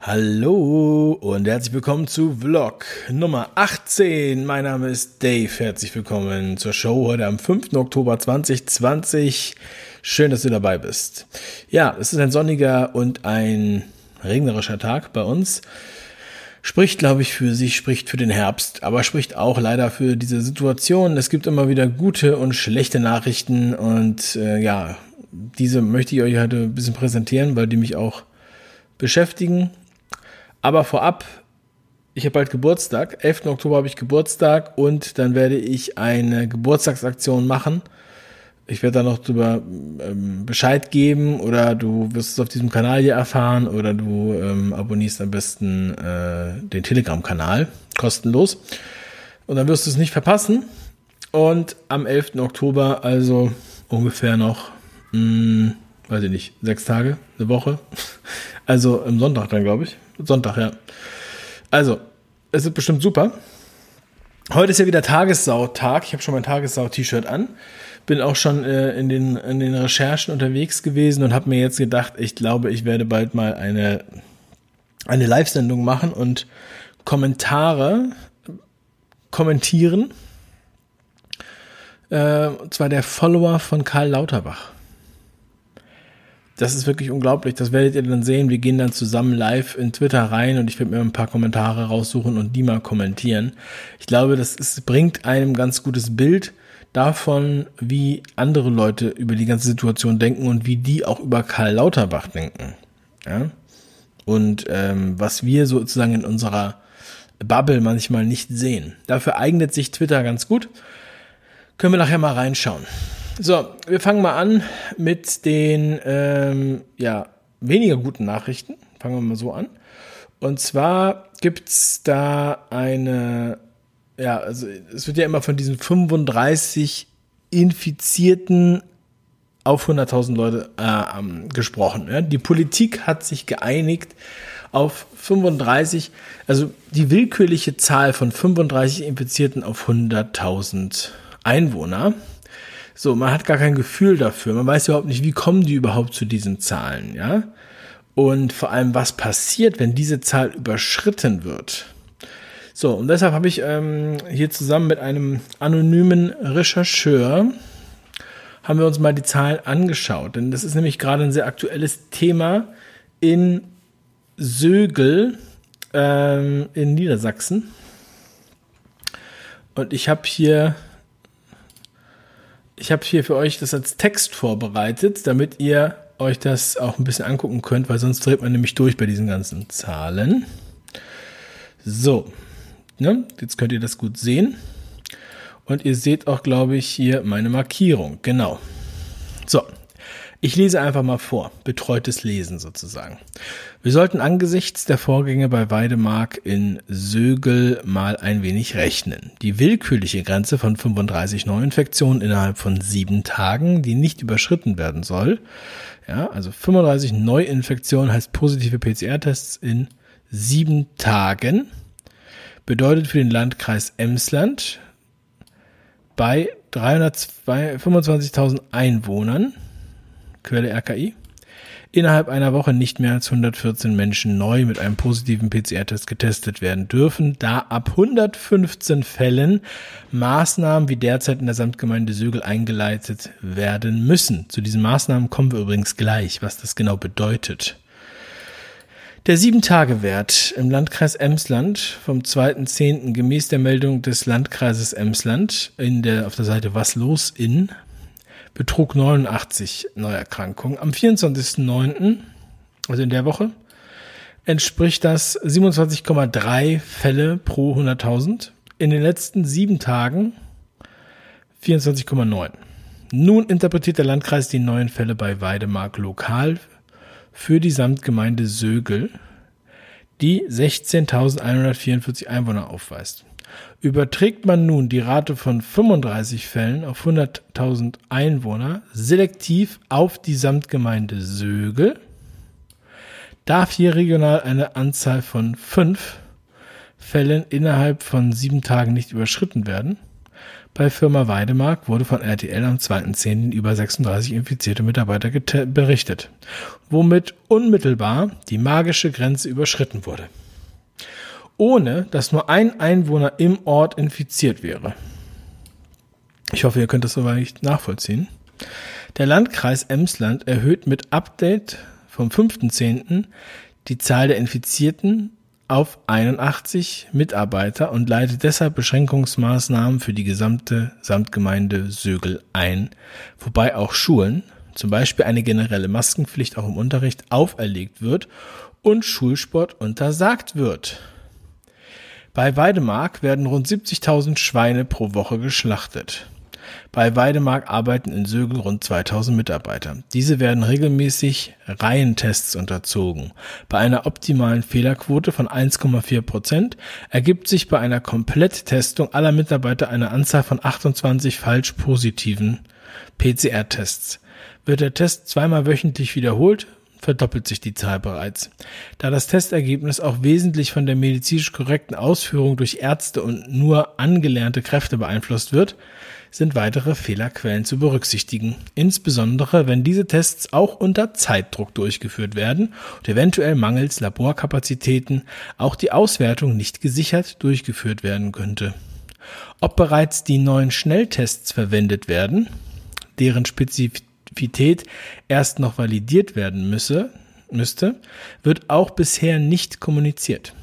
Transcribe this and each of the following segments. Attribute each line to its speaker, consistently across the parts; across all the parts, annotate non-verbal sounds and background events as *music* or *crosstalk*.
Speaker 1: Hallo und herzlich willkommen zu Vlog Nummer 18. Mein Name ist Dave. Herzlich willkommen zur Show heute am 5. Oktober 2020. Schön, dass du dabei bist. Ja, es ist ein sonniger und ein regnerischer Tag bei uns. Spricht, glaube ich, für sich, spricht für den Herbst, aber spricht auch leider für diese Situation. Es gibt immer wieder gute und schlechte Nachrichten und äh, ja, diese möchte ich euch heute ein bisschen präsentieren, weil die mich auch beschäftigen. Aber vorab, ich habe bald Geburtstag. 11. Oktober habe ich Geburtstag und dann werde ich eine Geburtstagsaktion machen. Ich werde da noch drüber ähm, Bescheid geben oder du wirst es auf diesem Kanal hier erfahren oder du ähm, abonnierst am besten äh, den Telegram-Kanal, kostenlos. Und dann wirst du es nicht verpassen. Und am 11. Oktober, also ungefähr noch, mh, hm, weiß ich nicht, sechs Tage, eine Woche. *laughs* Also im Sonntag dann, glaube ich. Sonntag, ja. Also, es ist bestimmt super. Heute ist ja wieder Tagessau-Tag. Ich habe schon mein Tagessau-T-Shirt an. Bin auch schon äh, in, den, in den Recherchen unterwegs gewesen und habe mir jetzt gedacht, ich glaube, ich werde bald mal eine, eine Live-Sendung machen und Kommentare kommentieren. Äh, und zwar der Follower von Karl Lauterbach. Das ist wirklich unglaublich. Das werdet ihr dann sehen. Wir gehen dann zusammen live in Twitter rein und ich werde mir ein paar Kommentare raussuchen und die mal kommentieren. Ich glaube, das ist, bringt einem ganz gutes Bild davon, wie andere Leute über die ganze Situation denken und wie die auch über Karl Lauterbach denken. Ja? Und ähm, was wir sozusagen in unserer Bubble manchmal nicht sehen. Dafür eignet sich Twitter ganz gut. Können wir nachher mal reinschauen. So, wir fangen mal an mit den ähm, ja, weniger guten Nachrichten. Fangen wir mal so an. Und zwar gibt's da eine, ja, also es wird ja immer von diesen 35 Infizierten auf 100.000 Leute äh, ähm, gesprochen. Ja? Die Politik hat sich geeinigt auf 35, also die willkürliche Zahl von 35 Infizierten auf 100.000 Einwohner. So, man hat gar kein Gefühl dafür. Man weiß überhaupt nicht, wie kommen die überhaupt zu diesen Zahlen, ja? Und vor allem, was passiert, wenn diese Zahl überschritten wird. So, und deshalb habe ich ähm, hier zusammen mit einem anonymen Rechercheur haben wir uns mal die Zahlen angeschaut. Denn das ist nämlich gerade ein sehr aktuelles Thema in Sögel ähm, in Niedersachsen. Und ich habe hier ich habe hier für euch das als Text vorbereitet, damit ihr euch das auch ein bisschen angucken könnt, weil sonst dreht man nämlich durch bei diesen ganzen Zahlen. So, ne, jetzt könnt ihr das gut sehen. Und ihr seht auch, glaube ich, hier meine Markierung. Genau. So, ich lese einfach mal vor, betreutes Lesen sozusagen. Wir sollten angesichts der Vorgänge bei Weidemark in Sögel mal ein wenig rechnen. Die willkürliche Grenze von 35 Neuinfektionen innerhalb von sieben Tagen, die nicht überschritten werden soll. Ja, also 35 Neuinfektionen heißt positive PCR-Tests in sieben Tagen. Bedeutet für den Landkreis Emsland bei 325.000 Einwohnern Quelle RKI, innerhalb einer Woche nicht mehr als 114 Menschen neu mit einem positiven PCR-Test getestet werden dürfen, da ab 115 Fällen Maßnahmen wie derzeit in der Samtgemeinde Sögel eingeleitet werden müssen. Zu diesen Maßnahmen kommen wir übrigens gleich, was das genau bedeutet. Der 7-Tage-Wert im Landkreis Emsland vom 2.10. gemäß der Meldung des Landkreises Emsland in der, auf der Seite Was los in betrug 89 Neuerkrankungen. Am 24.09., also in der Woche, entspricht das 27,3 Fälle pro 100.000. In den letzten sieben Tagen 24,9. Nun interpretiert der Landkreis die neuen Fälle bei Weidemark lokal für die Samtgemeinde Sögel, die 16.144 Einwohner aufweist. Überträgt man nun die Rate von 35 Fällen auf 100.000 Einwohner selektiv auf die Samtgemeinde Sögel, darf hier regional eine Anzahl von fünf Fällen innerhalb von sieben Tagen nicht überschritten werden. Bei Firma Weidemark wurde von RTL am 2.10. über 36 infizierte Mitarbeiter berichtet, womit unmittelbar die magische Grenze überschritten wurde. Ohne dass nur ein Einwohner im Ort infiziert wäre. Ich hoffe, ihr könnt das soweit nachvollziehen. Der Landkreis Emsland erhöht mit Update vom 5.10. die Zahl der Infizierten auf 81 Mitarbeiter und leitet deshalb Beschränkungsmaßnahmen für die gesamte Samtgemeinde Sögel ein, wobei auch Schulen, zum Beispiel eine generelle Maskenpflicht auch im Unterricht, auferlegt wird und Schulsport untersagt wird. Bei Weidemark werden rund 70.000 Schweine pro Woche geschlachtet. Bei Weidemark arbeiten in Sögel rund 2000 Mitarbeiter. Diese werden regelmäßig Reihentests unterzogen. Bei einer optimalen Fehlerquote von 1,4 Prozent ergibt sich bei einer Kompletttestung aller Mitarbeiter eine Anzahl von 28 falsch positiven PCR-Tests. Wird der Test zweimal wöchentlich wiederholt, verdoppelt sich die Zahl bereits. Da das Testergebnis auch wesentlich von der medizinisch korrekten Ausführung durch Ärzte und nur angelernte Kräfte beeinflusst wird, sind weitere Fehlerquellen zu berücksichtigen, insbesondere wenn diese Tests auch unter Zeitdruck durchgeführt werden und eventuell mangels Laborkapazitäten auch die Auswertung nicht gesichert durchgeführt werden könnte. Ob bereits die neuen Schnelltests verwendet werden, deren Spezifität erst noch validiert werden müsse, müsste, wird auch bisher nicht kommuniziert.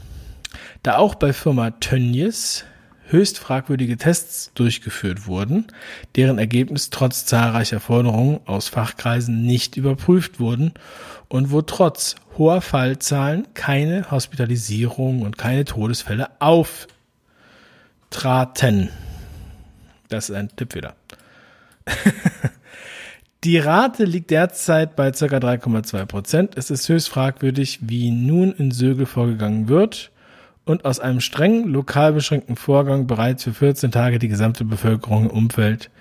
Speaker 1: Da auch bei Firma Tönnies höchst fragwürdige Tests durchgeführt wurden, deren Ergebnis trotz zahlreicher Forderungen aus Fachkreisen nicht überprüft wurden und wo trotz hoher Fallzahlen keine Hospitalisierungen und keine Todesfälle auftraten. Das ist ein Tippfehler. *laughs* Die Rate liegt derzeit bei ca. 3,2 Prozent. Es ist höchst fragwürdig, wie nun in Sögel vorgegangen wird und aus einem streng lokal beschränkten Vorgang bereits für 14 Tage die gesamte Bevölkerung im Umfeld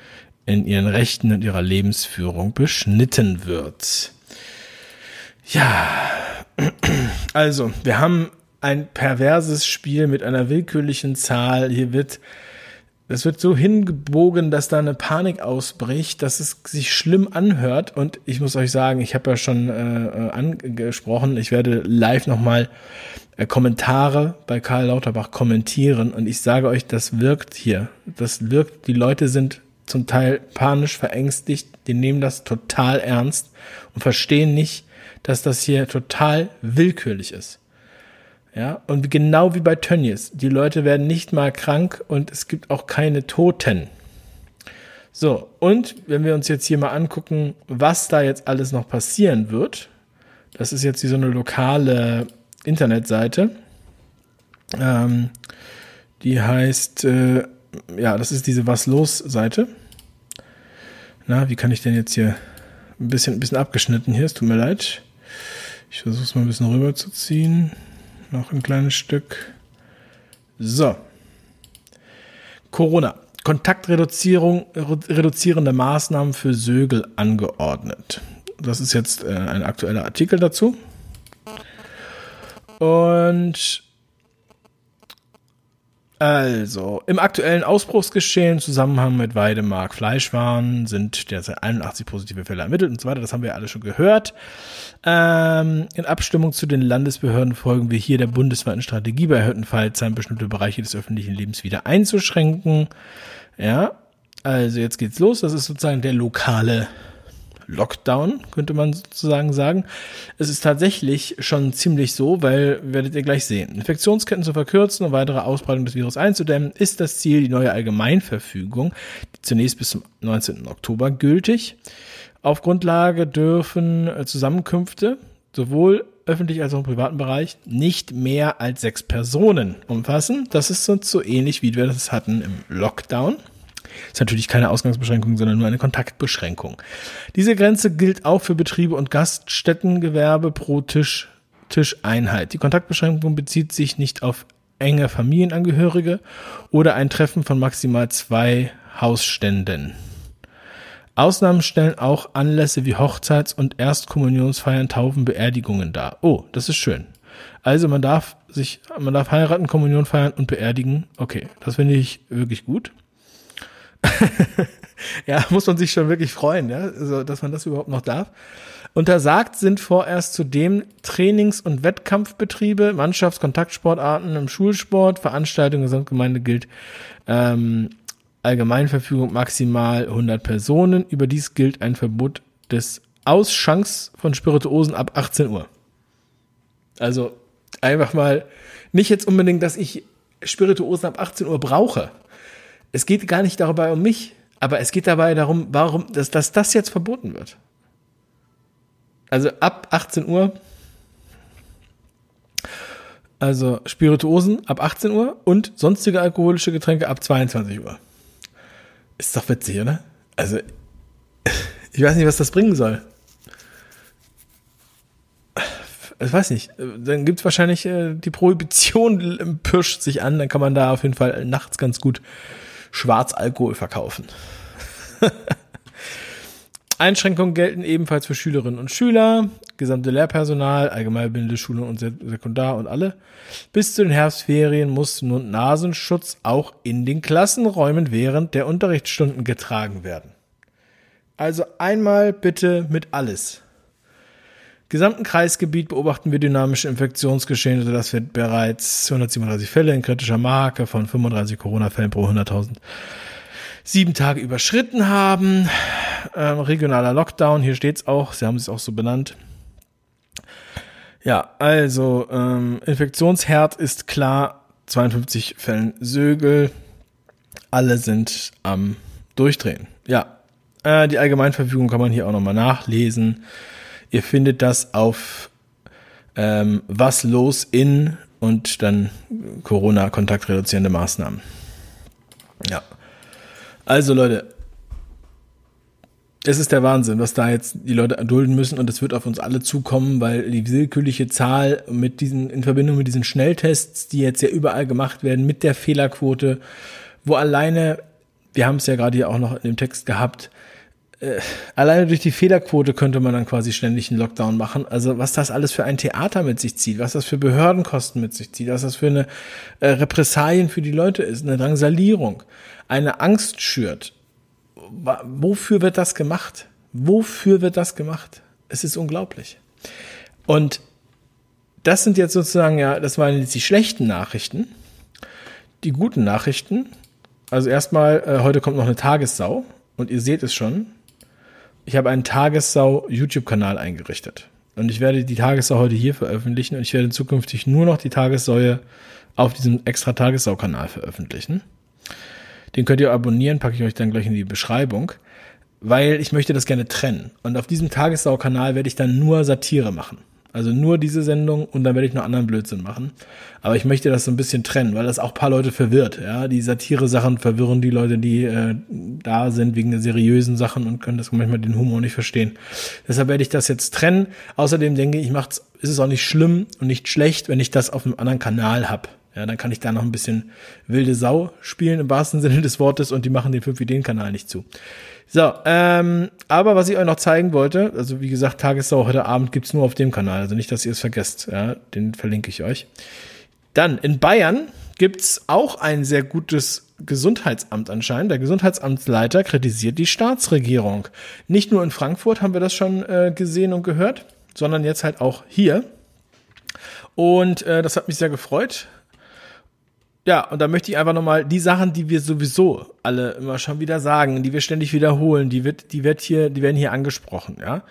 Speaker 1: in ihren Rechten und ihrer Lebensführung beschnitten wird. Ja, *clears throat* also wir haben ein perverses Spiel mit einer willkürlichen Zahl. Hier wird es wird so hingebogen, dass da eine Panik ausbricht, dass es sich schlimm anhört. Und ich muss euch sagen, ich habe ja schon äh, angesprochen, ich werde live nochmal äh, Kommentare bei Karl Lauterbach kommentieren. Und ich sage euch, das wirkt hier. Das wirkt, die Leute sind zum Teil panisch verängstigt, die nehmen das total ernst und verstehen nicht, dass das hier total willkürlich ist. Ja, und genau wie bei Tönnies. Die Leute werden nicht mal krank und es gibt auch keine Toten. So, und wenn wir uns jetzt hier mal angucken, was da jetzt alles noch passieren wird, das ist jetzt hier so eine lokale Internetseite. Ähm, die heißt, äh, ja, das ist diese Was los Seite. Na, wie kann ich denn jetzt hier ein bisschen, ein bisschen abgeschnitten hier? Es tut mir leid. Ich versuche es mal ein bisschen rüber zu ziehen. Noch ein kleines Stück. So. Corona. Kontaktreduzierung, reduzierende Maßnahmen für Sögel angeordnet. Das ist jetzt äh, ein aktueller Artikel dazu. Und also, im aktuellen Ausbruchsgeschehen im Zusammenhang mit Weidemark Fleischwaren sind derzeit 81 positive Fälle ermittelt und so weiter. Das haben wir alle schon gehört. Ähm, in Abstimmung zu den Landesbehörden folgen wir hier der bundesweiten Strategie bei erhöhten Fallzahlen bestimmte Bereiche des öffentlichen Lebens wieder einzuschränken. Ja, also jetzt geht's los. Das ist sozusagen der lokale Lockdown, könnte man sozusagen sagen. Es ist tatsächlich schon ziemlich so, weil werdet ihr gleich sehen. Infektionsketten zu verkürzen und weitere Ausbreitung des Virus einzudämmen, ist das Ziel die neue Allgemeinverfügung, die zunächst bis zum 19. Oktober gültig. Auf Grundlage dürfen äh, Zusammenkünfte sowohl öffentlich als auch im privaten Bereich nicht mehr als sechs Personen umfassen. Das ist so, so ähnlich, wie wir das hatten im Lockdown. Ist natürlich keine Ausgangsbeschränkung, sondern nur eine Kontaktbeschränkung. Diese Grenze gilt auch für Betriebe und Gaststättengewerbe pro Tisch, Tischeinheit. Die Kontaktbeschränkung bezieht sich nicht auf enge Familienangehörige oder ein Treffen von maximal zwei Hausständen. Ausnahmen stellen auch Anlässe wie Hochzeits- und Erstkommunionsfeiern, Taufen, Beerdigungen dar. Oh, das ist schön. Also man darf sich, man darf heiraten, Kommunion feiern und beerdigen. Okay, das finde ich wirklich gut. *laughs* ja, muss man sich schon wirklich freuen, ja, also, dass man das überhaupt noch darf. Untersagt sind vorerst zudem Trainings- und Wettkampfbetriebe, Mannschaftskontaktsportarten im Schulsport, Veranstaltungen Gesamtgemeinde gilt ähm, Allgemeinverfügung maximal 100 Personen. Überdies gilt ein Verbot des Ausschanks von Spirituosen ab 18 Uhr. Also einfach mal, nicht jetzt unbedingt, dass ich Spirituosen ab 18 Uhr brauche. Es geht gar nicht dabei um mich, aber es geht dabei darum, warum, dass, dass das jetzt verboten wird. Also ab 18 Uhr. Also Spirituosen ab 18 Uhr und sonstige alkoholische Getränke ab 22 Uhr. Ist doch witzig, oder? Also, ich weiß nicht, was das bringen soll. Ich weiß nicht. Dann gibt es wahrscheinlich äh, die Prohibition *laughs* pirscht sich an, dann kann man da auf jeden Fall nachts ganz gut Schwarzalkohol verkaufen. *laughs* Einschränkungen gelten ebenfalls für Schülerinnen und Schüler, gesamte Lehrpersonal, allgemeinbildende Schulen und Sekundar und alle. Bis zu den Herbstferien muss nun Nasenschutz auch in den Klassenräumen während der Unterrichtsstunden getragen werden. Also einmal bitte mit alles. Gesamten Kreisgebiet beobachten wir dynamische Infektionsgeschehen, sodass wir bereits 237 Fälle in kritischer Marke von 35 Corona-Fällen pro 100.000 sieben Tage überschritten haben. Ähm, regionaler Lockdown, hier steht's auch, sie haben es auch so benannt. Ja, also ähm, Infektionsherd ist klar, 52 Fällen Sögel, alle sind am Durchdrehen. Ja, äh, die Allgemeinverfügung kann man hier auch nochmal nachlesen. Ihr findet das auf ähm, was los in und dann Corona-kontaktreduzierende Maßnahmen. Ja. Also Leute, es ist der Wahnsinn, was da jetzt die Leute erdulden müssen und es wird auf uns alle zukommen, weil die willkürliche Zahl mit diesen, in Verbindung mit diesen Schnelltests, die jetzt ja überall gemacht werden, mit der Fehlerquote, wo alleine, wir haben es ja gerade hier auch noch in dem Text gehabt, äh, alleine durch die Fehlerquote könnte man dann quasi ständig einen Lockdown machen. Also was das alles für ein Theater mit sich zieht, was das für Behördenkosten mit sich zieht, was das für eine äh, Repressalien für die Leute ist, eine Drangsalierung eine Angst schürt, wofür wird das gemacht? Wofür wird das gemacht? Es ist unglaublich. Und das sind jetzt sozusagen ja, das waren jetzt die schlechten Nachrichten. Die guten Nachrichten. Also erstmal, äh, heute kommt noch eine Tagessau und ihr seht es schon. Ich habe einen Tagessau YouTube-Kanal eingerichtet. Und ich werde die Tagessau heute hier veröffentlichen und ich werde zukünftig nur noch die Tagessäue auf diesem extra Tagessau-Kanal veröffentlichen. Den könnt ihr abonnieren, packe ich euch dann gleich in die Beschreibung, weil ich möchte das gerne trennen. Und auf diesem Tagessau-Kanal werde ich dann nur Satire machen. Also nur diese Sendung und dann werde ich noch anderen Blödsinn machen. Aber ich möchte das so ein bisschen trennen, weil das auch paar Leute verwirrt. Ja, die Satire-Sachen verwirren die Leute, die äh, da sind wegen der seriösen Sachen und können das manchmal den Humor nicht verstehen. Deshalb werde ich das jetzt trennen. Außerdem denke ich, macht's, ist es auch nicht schlimm und nicht schlecht, wenn ich das auf einem anderen Kanal hab. Ja, dann kann ich da noch ein bisschen wilde Sau spielen im wahrsten Sinne des Wortes und die machen den 5-Ideen-Kanal nicht zu. So, ähm, aber was ich euch noch zeigen wollte, also wie gesagt, Tagessau heute Abend gibt's nur auf dem Kanal, also nicht, dass ihr es vergesst, ja, den verlinke ich euch. Dann, in Bayern gibt's auch ein sehr gutes Gesundheitsamt anscheinend. Der Gesundheitsamtsleiter kritisiert die Staatsregierung. Nicht nur in Frankfurt haben wir das schon äh, gesehen und gehört, sondern jetzt halt auch hier. Und äh, das hat mich sehr gefreut. Ja, und da möchte ich einfach nochmal die Sachen, die wir sowieso alle immer schon wieder sagen, die wir ständig wiederholen, die wird, die wird hier, die werden hier angesprochen, ja.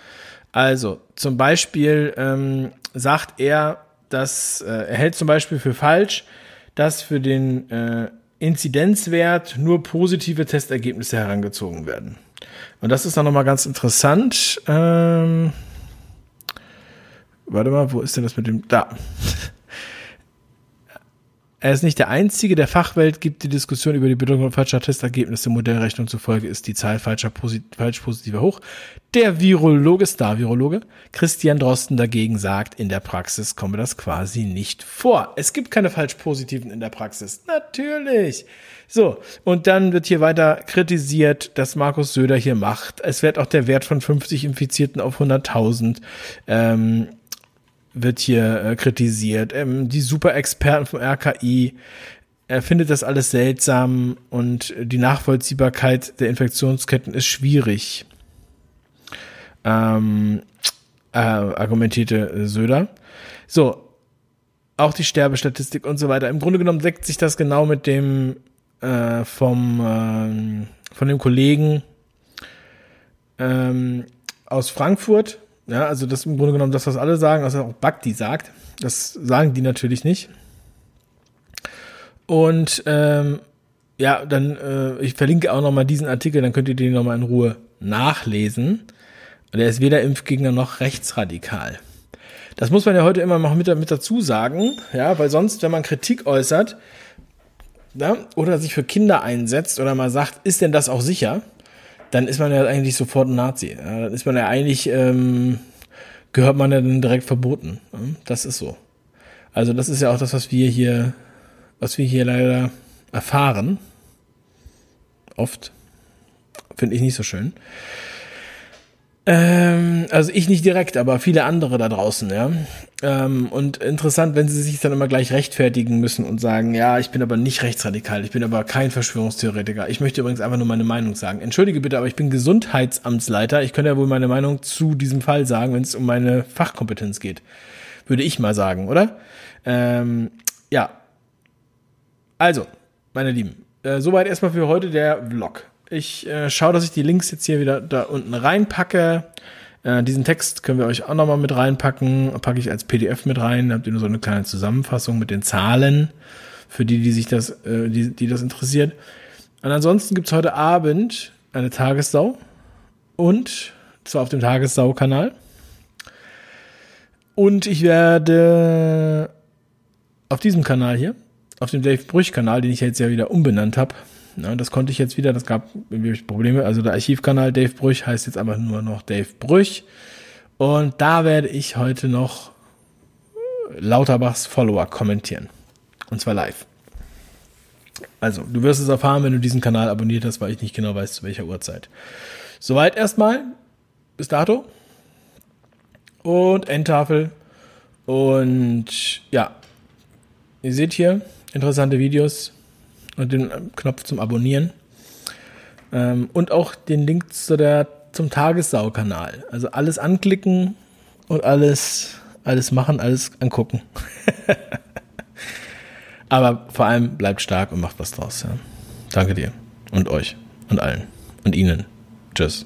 Speaker 1: Also, zum Beispiel ähm, sagt er, dass äh, er hält zum Beispiel für falsch, dass für den äh, Inzidenzwert nur positive Testergebnisse herangezogen werden. Und das ist dann nochmal ganz interessant. Ähm, warte mal, wo ist denn das mit dem? Da. Er ist nicht der Einzige. Der Fachwelt gibt die Diskussion über die Bedeutung falscher Testergebnisse. Modellrechnung zufolge ist die Zahl falscher Posit falsch positiver hoch. Der Virologe, Star-Virologe, Christian Drosten dagegen sagt, in der Praxis komme das quasi nicht vor. Es gibt keine falsch positiven in der Praxis. Natürlich. So, und dann wird hier weiter kritisiert, dass Markus Söder hier macht. Es wird auch der Wert von 50 Infizierten auf 100.000 ähm, wird hier äh, kritisiert. Ähm, die Superexperten vom RKI er findet das alles seltsam und die Nachvollziehbarkeit der Infektionsketten ist schwierig, ähm, äh, argumentierte Söder. So, auch die Sterbestatistik und so weiter. Im Grunde genommen deckt sich das genau mit dem äh, vom äh, von dem Kollegen ähm, aus Frankfurt. Ja, also das im Grunde genommen das, was alle sagen, was auch Bakti sagt. Das sagen die natürlich nicht. Und ähm, ja, dann, äh, ich verlinke auch nochmal diesen Artikel, dann könnt ihr den nochmal in Ruhe nachlesen. Und er ist weder Impfgegner noch rechtsradikal. Das muss man ja heute immer noch mit, mit dazu sagen, ja, weil sonst, wenn man Kritik äußert ja, oder sich für Kinder einsetzt oder mal sagt, ist denn das auch sicher, dann ist man ja eigentlich sofort ein Nazi. Dann ist man ja eigentlich, ähm, gehört man ja dann direkt verboten. Das ist so. Also das ist ja auch das, was wir hier, was wir hier leider erfahren. Oft. Finde ich nicht so schön. Ähm, also ich nicht direkt, aber viele andere da draußen, ja. Ähm, und interessant, wenn sie sich dann immer gleich rechtfertigen müssen und sagen, ja, ich bin aber nicht rechtsradikal, ich bin aber kein Verschwörungstheoretiker. Ich möchte übrigens einfach nur meine Meinung sagen. Entschuldige bitte, aber ich bin Gesundheitsamtsleiter. Ich könnte ja wohl meine Meinung zu diesem Fall sagen, wenn es um meine Fachkompetenz geht. Würde ich mal sagen, oder? Ähm, ja. Also, meine Lieben, äh, soweit erstmal für heute der Vlog. Ich äh, schaue, dass ich die Links jetzt hier wieder da unten reinpacke. Äh, diesen Text können wir euch auch nochmal mit reinpacken. Packe ich als PDF mit rein. Da habt ihr nur so eine kleine Zusammenfassung mit den Zahlen für die, die sich das, äh, die, die das interessiert. Und ansonsten gibt's heute Abend eine Tagessau und zwar auf dem Tagessau-Kanal. Und ich werde auf diesem Kanal hier, auf dem Dave Brüch-Kanal, den ich jetzt ja wieder umbenannt habe, ja, das konnte ich jetzt wieder, das gab Probleme. Also der Archivkanal Dave Brüch heißt jetzt einfach nur noch Dave Brüch. Und da werde ich heute noch Lauterbachs Follower kommentieren. Und zwar live. Also, du wirst es erfahren, wenn du diesen Kanal abonniert hast, weil ich nicht genau weiß, zu welcher Uhrzeit. Soweit erstmal. Bis dato. Und Endtafel. Und ja, ihr seht hier interessante Videos und den Knopf zum Abonnieren. Ähm, und auch den Link zu der, zum Tagessau-Kanal. Also alles anklicken und alles, alles machen, alles angucken. *laughs* Aber vor allem bleibt stark und macht was draus. Ja. Danke dir und euch und allen und Ihnen. Tschüss.